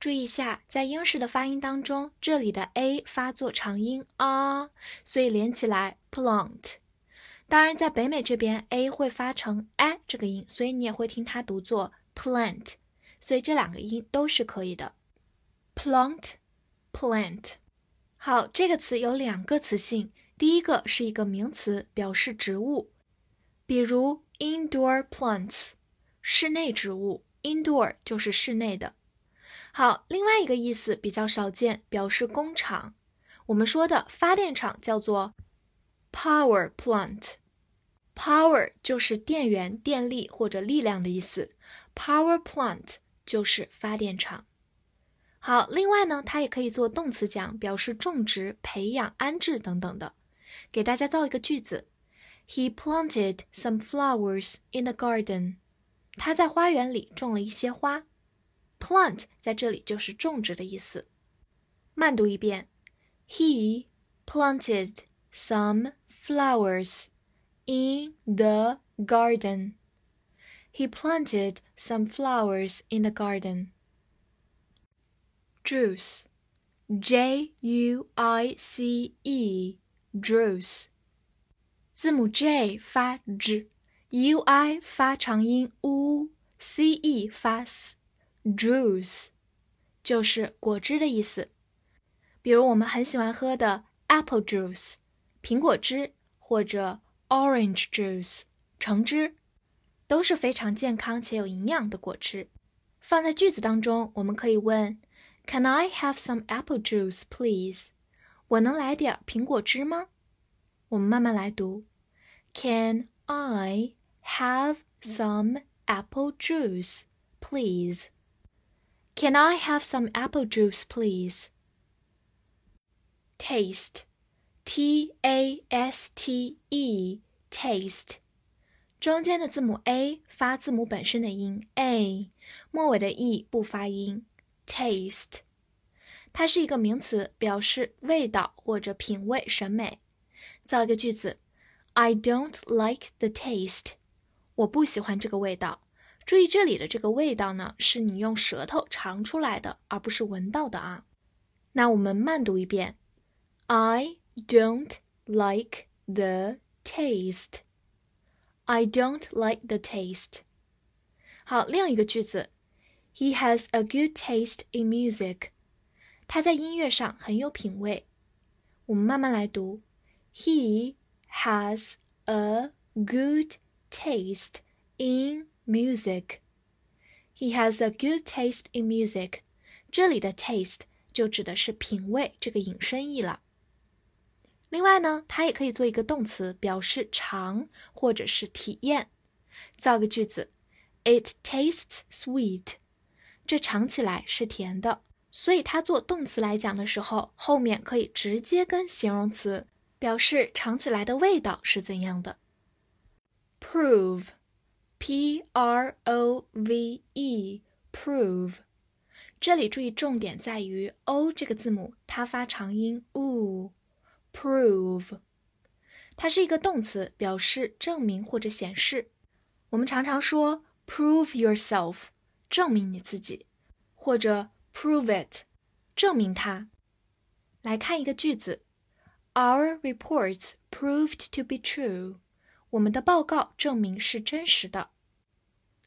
注意一下，在英式的发音当中，这里的 a 发作长音啊，所以连起来 plant。当然，在北美这边，a 会发成 a 这个音，所以你也会听它读作 plant。所以这两个音都是可以的，plant，plant。好，这个词有两个词性，第一个是一个名词，表示植物，比如 indoor plants，室内植物，indoor 就是室内的。好，另外一个意思比较少见，表示工厂。我们说的发电厂叫做 power plant，power 就是电源、电力或者力量的意思，power plant 就是发电厂。好，另外呢，它也可以做动词讲，表示种植、培养、安置等等的。给大家造一个句子：He planted some flowers in the garden。他在花园里种了一些花。Plant 在这里就是种植的意思。慢读一遍：He planted some flowers in the garden. He planted some flowers in the garden. Juice, J U I C E, juice. 字母 J 发 j，U I 发长音 u，C E 发 s。 Juice 就是果汁的意思，比如我们很喜欢喝的 apple juice 苹果汁或者 orange juice 橙汁，都是非常健康且有营养的果汁。放在句子当中，我们可以问：Can I have some apple juice, please？我能来点苹果汁吗？我们慢慢来读：Can I have some apple juice, please？please？Can I have some apple juice, please? Taste, T A S T E, taste，中间的字母 a 发字母本身的音 a，末尾的 e 不发音。Taste，它是一个名词，表示味道或者品味、审美。造一个句子：I don't like the taste，我不喜欢这个味道。 注意这里的这个味道呢，是你用舌头尝出来的，而不是闻到的啊。那我们慢读一遍：I don't like the taste. I don't like the taste. 好，另一个句子：He has a good taste in music. 他在音乐上很有品味。我们慢慢来读：He has a good taste in Music, he has a good taste in music. 这里的 taste 就指的是品味这个引申义了。另外呢，它也可以做一个动词，表示尝或者是体验。造个句子：It tastes sweet. 这尝起来是甜的。所以它做动词来讲的时候，后面可以直接跟形容词表示尝起来的味道是怎样的。Prove. P R O V E，prove。这里注意重点在于 o 这个字母，它发长音 u。prove，它是一个动词，表示证明或者显示。我们常常说 prove yourself，证明你自己，或者 prove it，证明它。来看一个句子：Our reports proved to be true。我们的报告证明是真实的，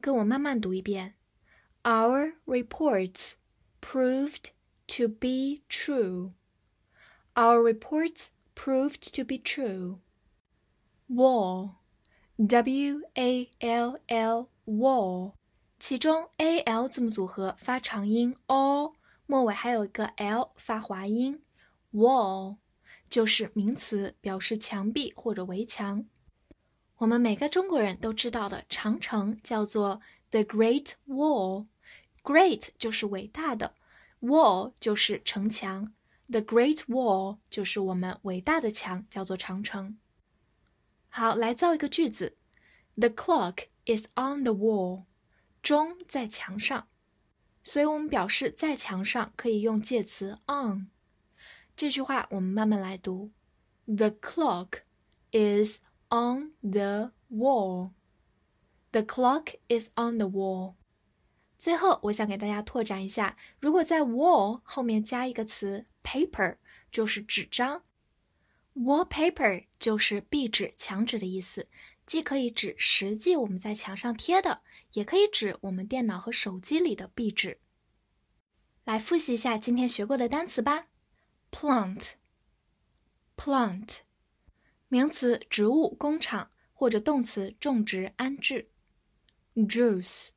跟我慢慢读一遍。Our reports proved to be true. Our reports proved to be true. Wall, W A L L, wall，其中 A L 字母组合发长音 o，末尾还有一个 l 发滑音。Wall 就是名词，表示墙壁或者围墙。我们每个中国人都知道的长城叫做 The Great Wall，Great 就是伟大的，Wall 就是城墙，The Great Wall 就是我们伟大的墙，叫做长城。好，来造一个句子：The clock is on the wall。钟在墙上，所以我们表示在墙上可以用介词 on。这句话我们慢慢来读：The clock is on the wall. The clock is on the wall. 最后，我想给大家拓展一下，如果在 wall 后面加一个词 paper，就是纸张。Wallpaper 就是壁纸、墙纸的意思，既可以指实际我们在墙上贴的，也可以指我们电脑和手机里的壁纸。来复习一下今天学过的单词吧。Plant，plant，名词，植物工厂或者动词，种植、安置。Juice，juice，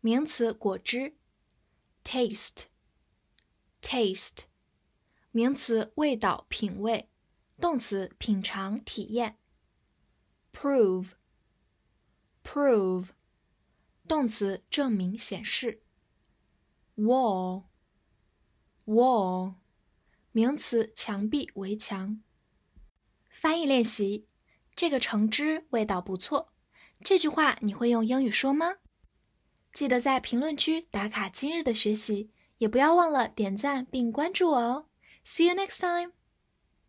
名词，果汁。Taste，taste。名词味道、品味；动词品尝、体验。Prove，prove，动词证明、显示。Wall，wall，名词墙壁、围墙。翻译练习：这个橙汁味道不错。这句话你会用英语说吗？记得在评论区打卡今日的学习，也不要忘了点赞并关注我哦。See you next time!